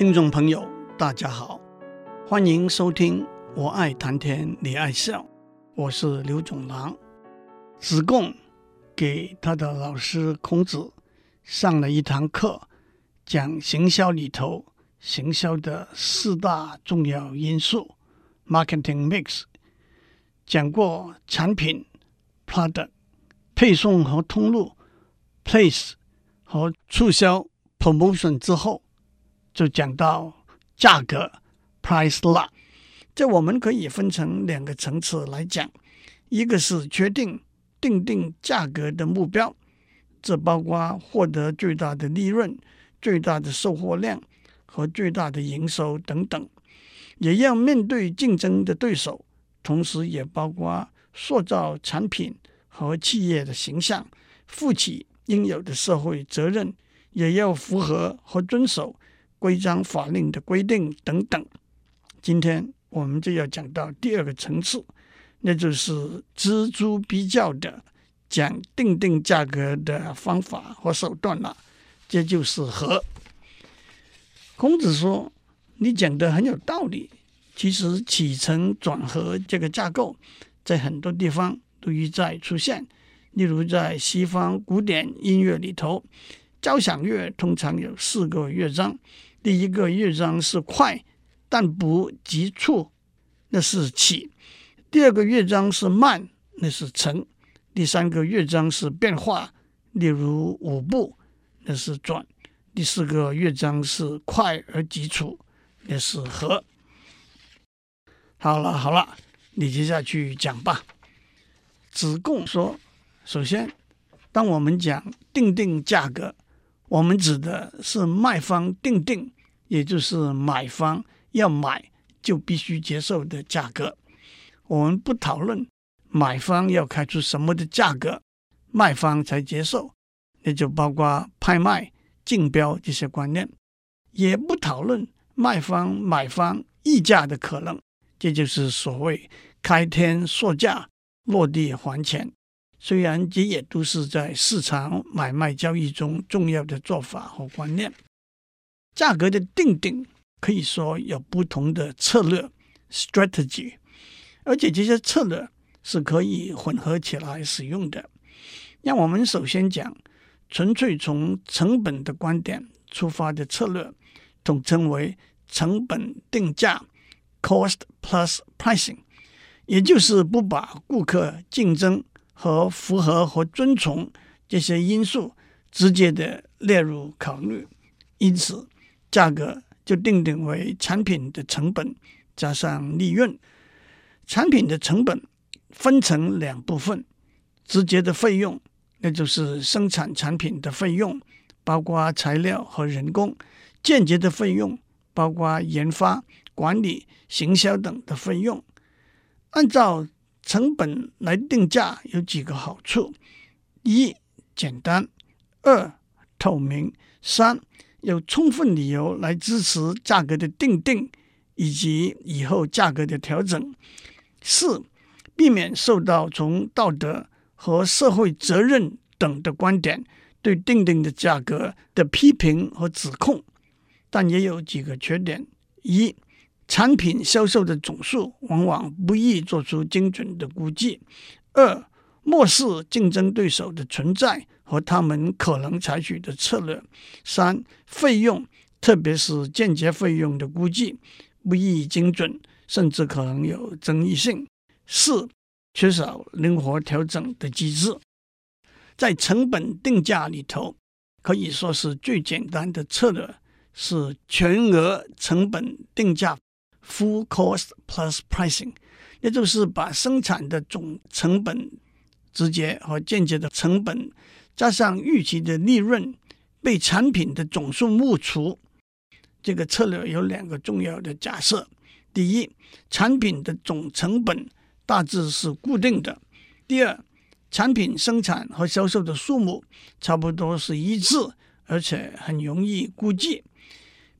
听众朋友，大家好，欢迎收听《我爱谈天，你爱笑》，我是刘总郎。子贡给他的老师孔子上了一堂课，讲行销里头行销的四大重要因素 （marketing mix），讲过产品 （product）、配送和通路 （place） 和促销 （promotion） 之后。就讲到价格 price law，这我们可以分成两个层次来讲，一个是确定定定价格的目标，这包括获得最大的利润、最大的售货量和最大的营收等等，也要面对竞争的对手，同时也包括塑造产品和企业的形象，负起应有的社会责任，也要符合和遵守。规章法令的规定等等，今天我们就要讲到第二个层次，那就是錙铢必较的讲定定价格的方法和手段了。这就是和。孔子说：“你讲的很有道理。其实起承转合这个架构，在很多地方都一再出现。例如在西方古典音乐里头，交响乐通常有四个乐章。”第一个乐章是快，但不急促，那是起；第二个乐章是慢，那是沉；第三个乐章是变化，例如舞步，那是转；第四个乐章是快而急促，那是和。好了好了，你接下去讲吧。子贡说：“首先，当我们讲定定价格。”我们指的是卖方定定，也就是买方要买就必须接受的价格。我们不讨论买方要开出什么的价格，卖方才接受，那就包括拍卖、竞标这些观念。也不讨论卖方、买方议价的可能，这就是所谓开天说价，落地还钱。虽然这也都是在市场买卖交易中重要的做法和观念，价格的定定可以说有不同的策略 （strategy），而且这些策略是可以混合起来使用的。让我们首先讲纯粹从成本的观点出发的策略，统称为成本定价 （cost plus pricing），也就是不把顾客竞争。和符合和遵从这些因素直接的列入考虑，因此价格就定定为产品的成本加上利润。产品的成本分成两部分：直接的费用，那就是生产产品的费用，包括材料和人工；间接的费用，包括研发、管理、行销等的费用。按照成本来定价有几个好处：一、简单；二、透明；三、有充分理由来支持价格的定定以及以后价格的调整；四、避免受到从道德和社会责任等的观点对定定的价格的批评和指控。但也有几个缺点：一、产品销售的总数往往不易做出精准的估计。二、漠视竞争对手的存在和他们可能采取的策略。三、费用，特别是间接费用的估计不易精准，甚至可能有争议性。四、缺少灵活调整的机制。在成本定价里头，可以说是最简单的策略是全额成本定价。Full cost plus pricing，也就是把生产的总成本、直接和间接的成本，加上预期的利润，被产品的总数目除。这个策略有两个重要的假设：第一，产品的总成本大致是固定的；第二，产品生产和销售的数目差不多是一致，而且很容易估计。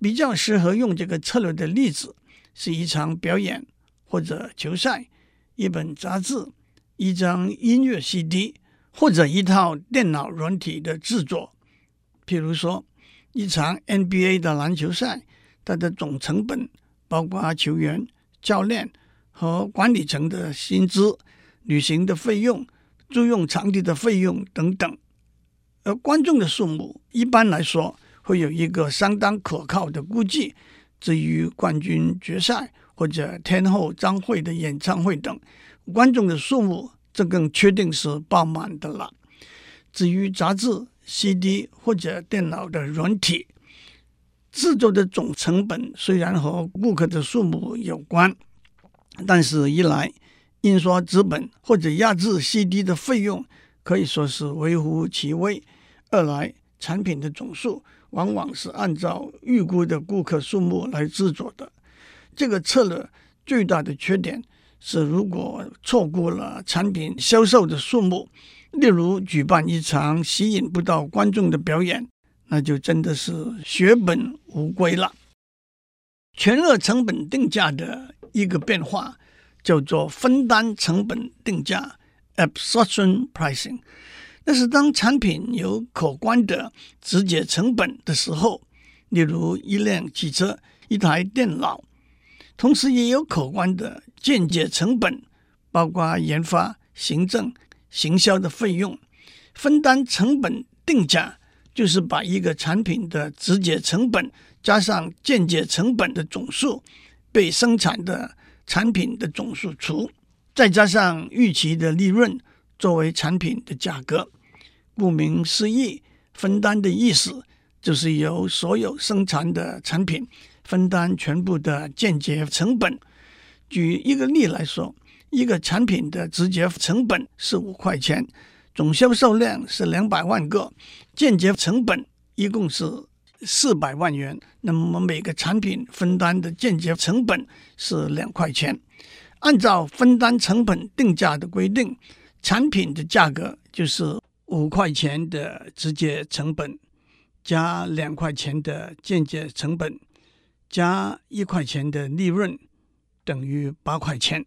比较适合用这个策略的例子。是一场表演，或者球赛，一本杂志，一张音乐 CD，或者一套电脑软体的制作。譬如说，一场 NBA 的篮球赛，它的总成本包括球员、教练和管理层的薪资、旅行的费用、租用场地的费用等等。而观众的数目一般来说会有一个相当可靠的估计。至于冠军决赛或者天后张惠的演唱会等，观众的数目这更确定是爆满的了。至于杂志、CD 或者电脑的软体制作的总成本，虽然和顾客的数目有关，但是一来印刷纸本或者压制 CD 的费用可以说是微乎其微；二来产品的总数。往往是按照预估的顾客数目来制作的。这个策略最大的缺点是，如果错过了产品销售的数目，例如举办一场吸引不到观众的表演，那就真的是血本无归了。全额成本定价的一个变化叫做分担成本定价 （absorption pricing）。但是，当产品有可观的直接成本的时候，例如一辆汽车、一台电脑，同时也有可观的间接成本，包括研发、行政、行销的费用。分担成本定价就是把一个产品的直接成本加上间接成本的总数，被生产的产品的总数除，再加上预期的利润作为产品的价格。顾名思义，分担的意思就是由所有生产的产品分担全部的间接成本。举一个例来说，一个产品的直接成本是五块钱，总销售量是两百万个，间接成本一共是四百万元。那么每个产品分担的间接成本是两块钱。按照分担成本定价的规定，产品的价格就是。五块钱的直接成本加两块钱的间接成本加一块钱的利润等于八块钱。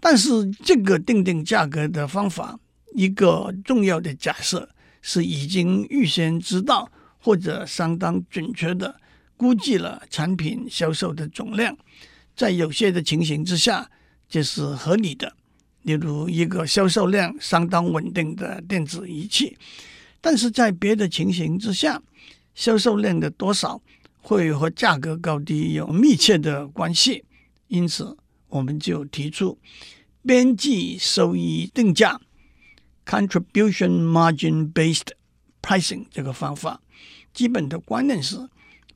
但是这个定定价格的方法，一个重要的假设是已经预先知道或者相当准确的估计了产品销售的总量，在有些的情形之下，这是合理的。例如一个销售量相当稳定的电子仪器，但是在别的情形之下，销售量的多少会和价格高低有密切的关系，因此我们就提出边际收益定价 （contribution margin based pricing） 这个方法。基本的观念是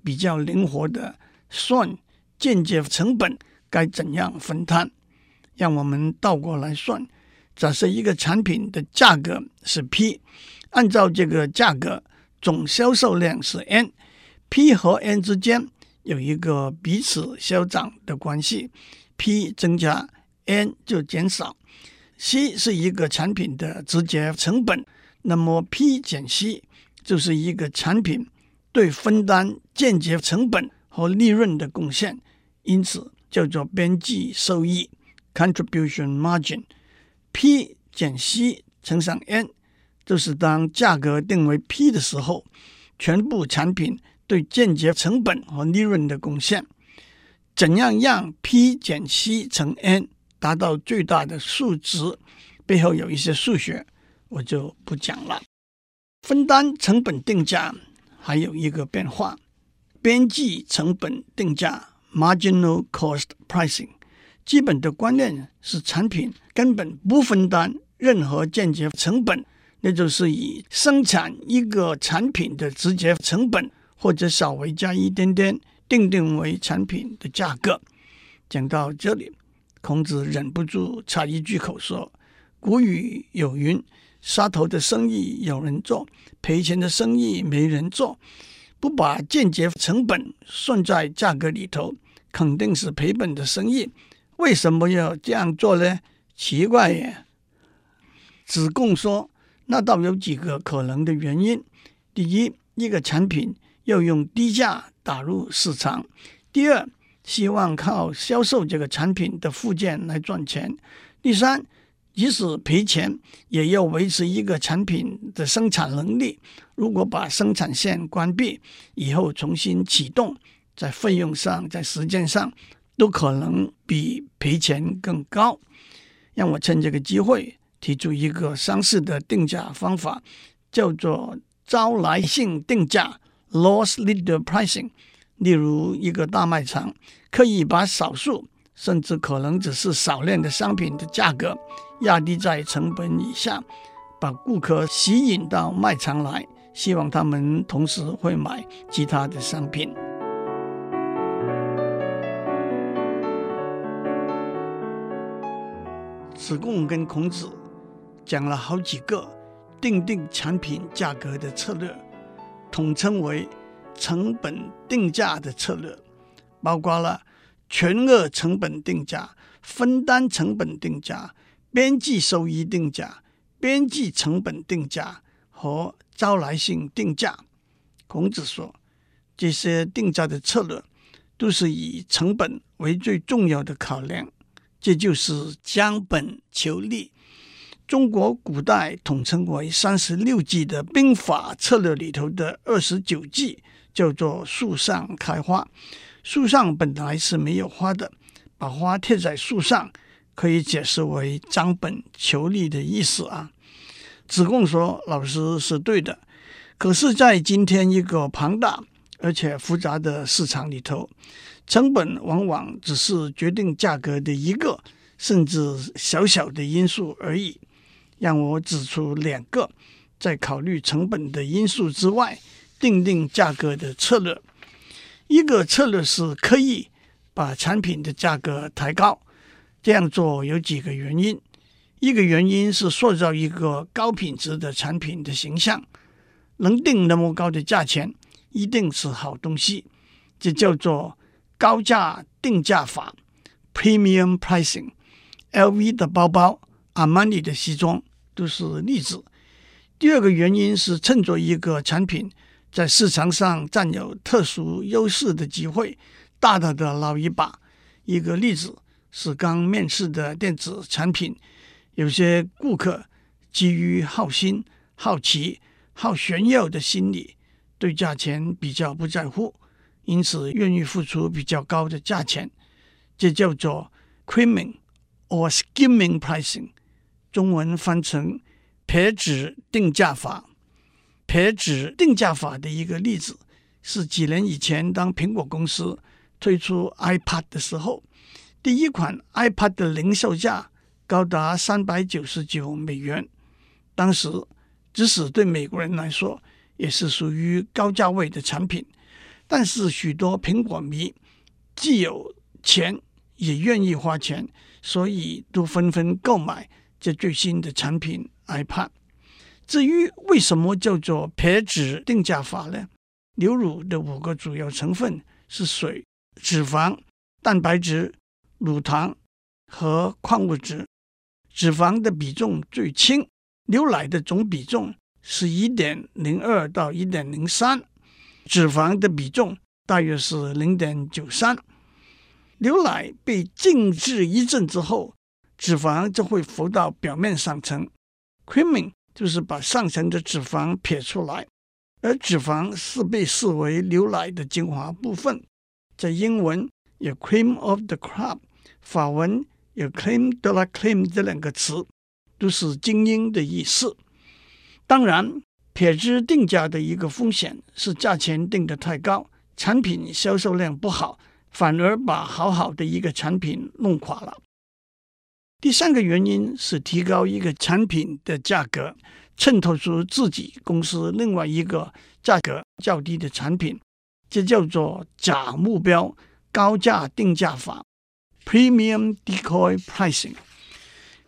比较灵活的算间接成本该怎样分摊。让我们倒过来算，假设一个产品的价格是 P，按照这个价格，总销售量是 N，P 和 N 之间有一个彼此消长的关系，P 增加，N 就减少。C 是一个产品的直接成本，那么 P 减 C 就是一个产品对分担间接成本和利润的贡献，因此叫做边际收益。Contribution margin P 减 C 乘上 N，就是当价格定为 P 的时候，全部产品对间接成本和利润的贡献。怎样让 P 减 C 乘 N 达到最大的数值？背后有一些数学，我就不讲了。分担成本定价还有一个变化，边际成本定价 （Marginal Cost Pricing）。基本的观念是，产品根本不分担任何间接成本，那就是以生产一个产品的直接成本或者稍微加一点点，定定为产品的价格。讲到这里，孔子忍不住插一句口说：“古语有云，杀头的生意有人做，赔钱的生意没人做。不把间接成本算在价格里头，肯定是赔本的生意。”为什么要这样做呢？奇怪耶！子贡说：“那倒有几个可能的原因。第一，一个产品要用低价打入市场；第二，希望靠销售这个产品的附件来赚钱；第三，即使赔钱，也要维持一个产品的生产能力。如果把生产线关闭以后重新启动，在费用上、在时间上都可能比赔钱更高。让我趁这个机会提出一个相似的定价方法，叫做招来性定价 （loss leader pricing）。例如，一个大卖场可以把少数甚至可能只是少量的商品的价格压低在成本以下，把顾客吸引到卖场来，希望他们同时会买其他的商品。子贡跟孔子讲了好几个定定产品价格的策略，统称为成本定价的策略，包括了全额成本定价、分担成本定价、边际收益定价、边际成本定价和招来性定价。孔子说，这些定价的策略都是以成本为最重要的考量。这就是将本求利。中国古代统称为三十六计的兵法策略里头的二十九计，叫做树上开花。树上本来是没有花的，把花贴在树上，可以解释为将本求利的意思啊。子贡说：“老师是对的，可是，在今天一个庞大而且复杂的市场里头。”成本往往只是决定价格的一个甚至小小的因素而已。让我指出两个在考虑成本的因素之外，定定价格的策略。一个策略是刻意把产品的价格抬高，这样做有几个原因。一个原因是塑造一个高品质的产品的形象，能定那么高的价钱，一定是好东西，这叫做。高价定价法 （Premium Pricing），LV 的包包、阿玛尼的西装都是例子。第二个原因是趁着一个产品在市场上占有特殊优势的机会，大大的捞一把。一个例子是刚面世的电子产品，有些顾客基于好心、好奇、好炫耀的心理，对价钱比较不在乎。因此，愿意付出比较高的价钱，这叫做 creaming or skimming pricing，中文翻成撇脂定价法。撇脂定价法的一个例子是几年以前，当苹果公司推出 iPad 的时候，第一款 iPad 的零售价高达三百九十九美元，当时即使对美国人来说，也是属于高价位的产品。但是许多苹果迷既有钱也愿意花钱，所以都纷纷购买这最新的产品 iPad。至于为什么叫做撇脂定价法呢？牛乳的五个主要成分是水、脂肪、蛋白质、乳糖和矿物质。脂肪的比重最轻，牛奶的总比重是一点零二到一点零三。脂肪的比重大约是零点九三，牛奶被静置一阵之后，脂肪就会浮到表面上层。Creaming 就是把上层的脂肪撇出来，而脂肪是被视为牛奶的精华部分。在英文有 cream of the crop，法文有 cream de la cream 这两个词，都是精英的意思。当然。撇脂定价的一个风险是价钱定得太高，产品销售量不好，反而把好好的一个产品弄垮了。第三个原因是提高一个产品的价格，衬托出自己公司另外一个价格较低的产品，这叫做假目标高价定价法 （Premium Decoy Pricing）。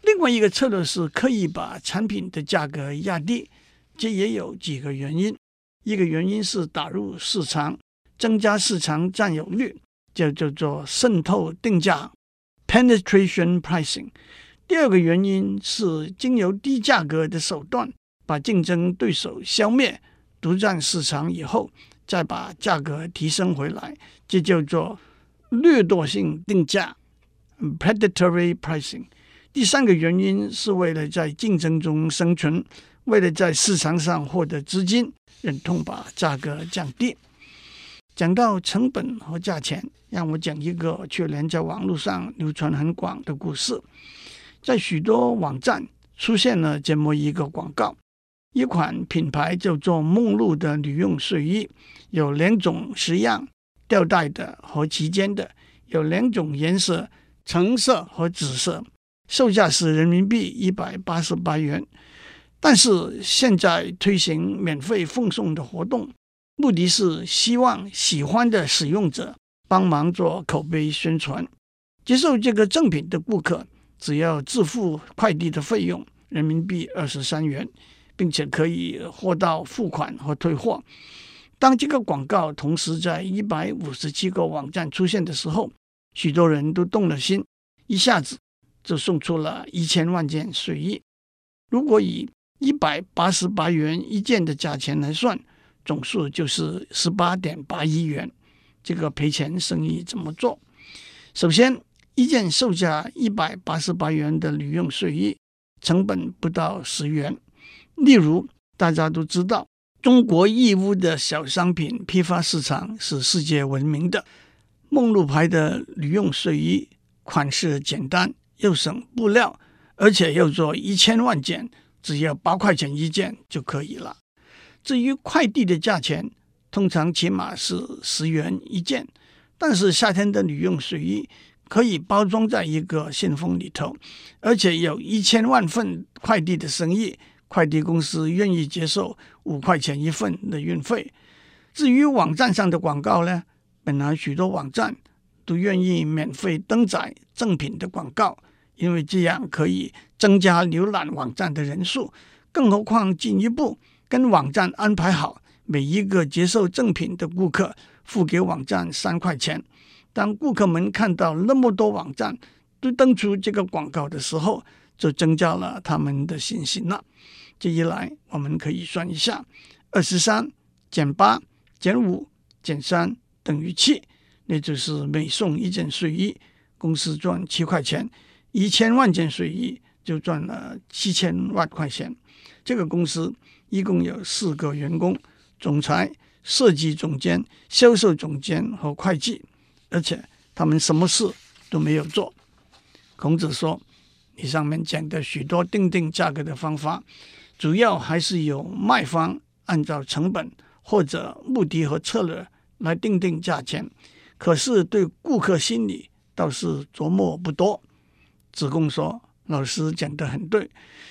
另外一个策略是刻意把产品的价格压低。这也有几个原因，一个原因是打入市场，增加市场占有率，就叫做渗透定价 （penetration pricing）。第二个原因是经由低价格的手段把竞争对手消灭，独占市场以后，再把价格提升回来，这叫做掠夺性定价 （predatory pricing）。第三个原因是为了在竞争中生存。为了在市场上获得资金，忍痛把价格降低。讲到成本和价钱，让我讲一个去年在网络上流传很广的故事。在许多网站出现了这么一个广告：一款品牌叫做梦露的女用睡衣，有两种式样，吊带的和齐肩的，有两种颜色，橙色和紫色，售价是人民币一百八十八元。但是现在推行免费奉送的活动。目的是希望喜欢的使用者帮忙做口碑宣传。接受这个赠品的顾客只要自付快递的费用，人民币二十三元，并且可以货到付款和退货。当这个广告同时在一百五十七个网站出现的时候，许多人都动了心，一下子就送出了一千万件睡衣。如果以一百八十八元一件的价钱来算，总数就是十八点八亿元，这个赔钱生意怎么做？首先，一件售价一百八十八元的女用睡衣，成本不到十元。例如，大家都知道，中国义乌的小商品批发市场是世界闻名的。梦露牌的女用睡衣，款式简单又省布料，而且要做一千万件，只要八块钱一件就可以了。至于快递的价钱，通常起码是十元一件，但是夏天的女用睡衣可以包装在一个信封里头，而且有一千万份快递的生意，快递公司愿意接受五块钱一份的运费。至于网站上的广告呢，本来许多网站都愿意免费登载赠品的广告，因为这样可以增加浏览网站的人数，更何况进一步。跟网站安排好，每一个接受赠品的顾客付给网站三块钱。当顾客们看到那么多网站都登出这个广告的时候，就增加了他们的信心了。这一来，我们可以算一下：二十三减八减五减三等于七，那就是每送一件睡衣，公司赚七块钱。一千万件睡衣就赚了七千万块钱。这个公司。一共有四个员工：总裁、设计总监、销售总监和会计，而且他们什么事都没有做。孔子说：“你上面讲的许多定定价格的方法，主要还是由卖方按照成本或者目的和策略来定定价钱，可是对顾客心理倒是琢磨不多。”子贡说。老师讲得很对，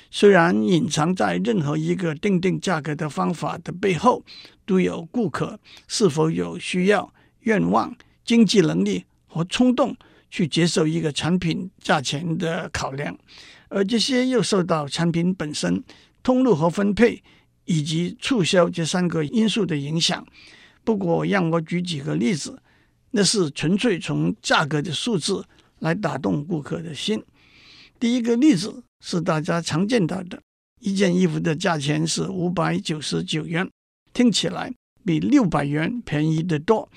虽然隐藏在任何一个定定价格的方法的背后，都有顾客是否有需要、愿望、经济能力和冲动去接受一个产品价钱的考量，而这些又受到产品本身、通路和分配以及促销这三个因素的影响。不过，让我举几个例子，那是纯粹从价格的数字来打动顾客的心。第一个例子是大家常见到的，一件衣服的价钱是五百九十九元，听起来比六百元便宜得多。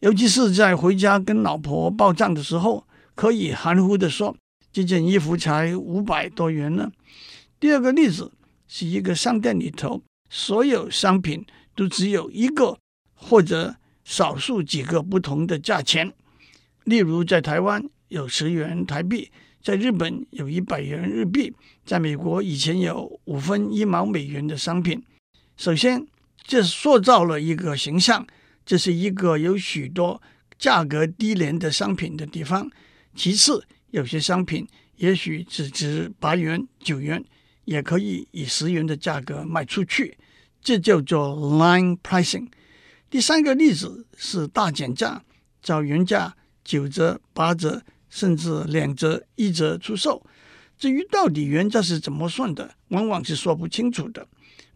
尤其是在回家跟老婆报账的时候，可以含糊地说这件衣服才五百多元呢。第二个例子是一个商店里头，所有商品都只有一个或者少数几个不同的价钱，例如在台湾有十元台币。在日本有一百元日币，在美国以前有五分一毛美元的商品。首先，这塑造了一个形象，这是一个有许多价格低廉的商品的地方。其次，有些商品也许只值八元、九元，也可以以十元的价格卖出去，这叫做 line pricing。第三个例子是大减价，找原价九折、八折。甚至两折、一折出售。至于到底原价是怎么算的，往往是说不清楚的。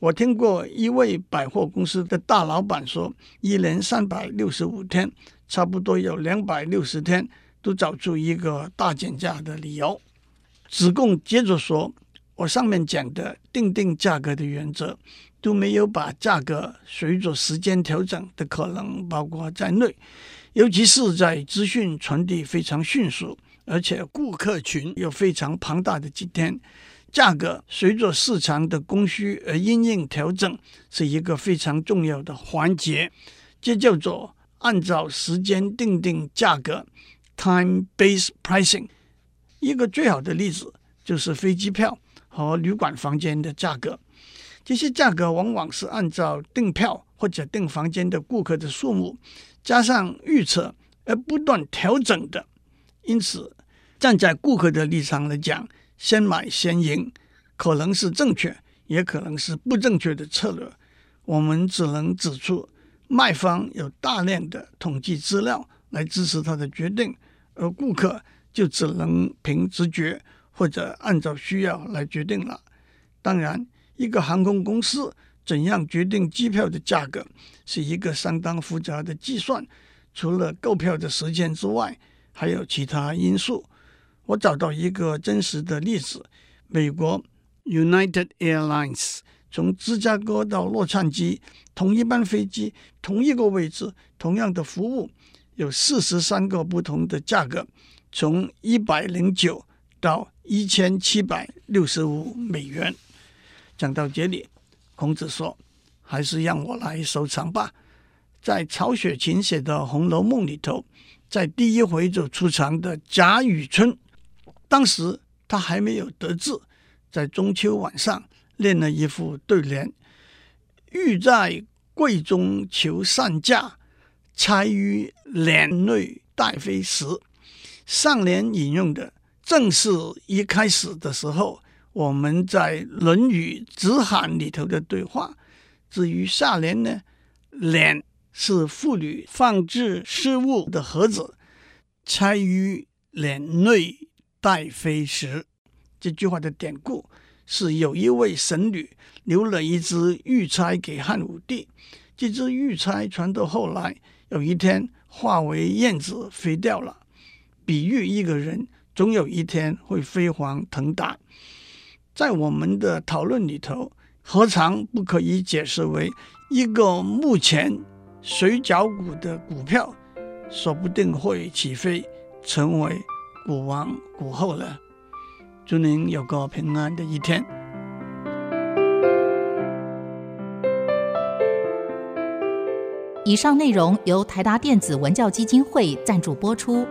我听过一位百货公司的大老板说，一年三百六十五天，差不多有两百六十天都找出一个大减价的理由。子贡接着说：“我上面讲的定定价格的原则，都没有把价格随着时间调整的可能包括在内。”尤其是在资讯传递非常迅速，而且顾客群又非常庞大的今天，价格随着市场的供需而因应调整，是一个非常重要的环节。这叫做按照时间定定价格 （time-based pricing）。一个最好的例子就是飞机票和旅馆房间的价格。这些价格往往是按照订票或者订房间的顾客的数目加上预测而不断调整的。因此，站在顾客的立场来讲，先买先赢可能是正确，也可能是不正确的策略。我们只能指出，卖方有大量的统计资料来支持他的决定，而顾客就只能凭直觉或者按照需要来决定了。当然，一个航空公司怎样决定机票的价格，是一个相当复杂的计算。除了购票的时间之外，还有其他因素。我找到一个真实的例子：美国 United Airlines 从芝加哥到洛杉矶，同一班飞机，同一个位置，同样的服务，有四十三个不同的价格，从一百零九到一千七百六十五美元。讲到这里，孔子说：“还是让我来收藏吧。”在曹雪芹写的《红楼梦》里头，在第一回就出场的贾雨村，当时他还没有得志，在中秋晚上练了一副对联：“欲在贵中求善价，猜于帘内待飞时。”上联引用的正是一开始的时候。我们在《论语子罕》里头的对话，至于下联呢，奩是妇女放置饰物的盒子，钗于奩内待飞时。这句话的典故是有一位神女留了一只玉钗给汉武帝，这只玉钗传到后来，有一天化为燕子飞掉了，比喻一个人总有一天会飞黄腾达。在我们的讨论里头，何尝不可以解释为一个目前水饺股的股票，说不定会起飞，成为股王股后呢？祝您有个平安的一天。以上内容由台达电子文教基金会赞助播出。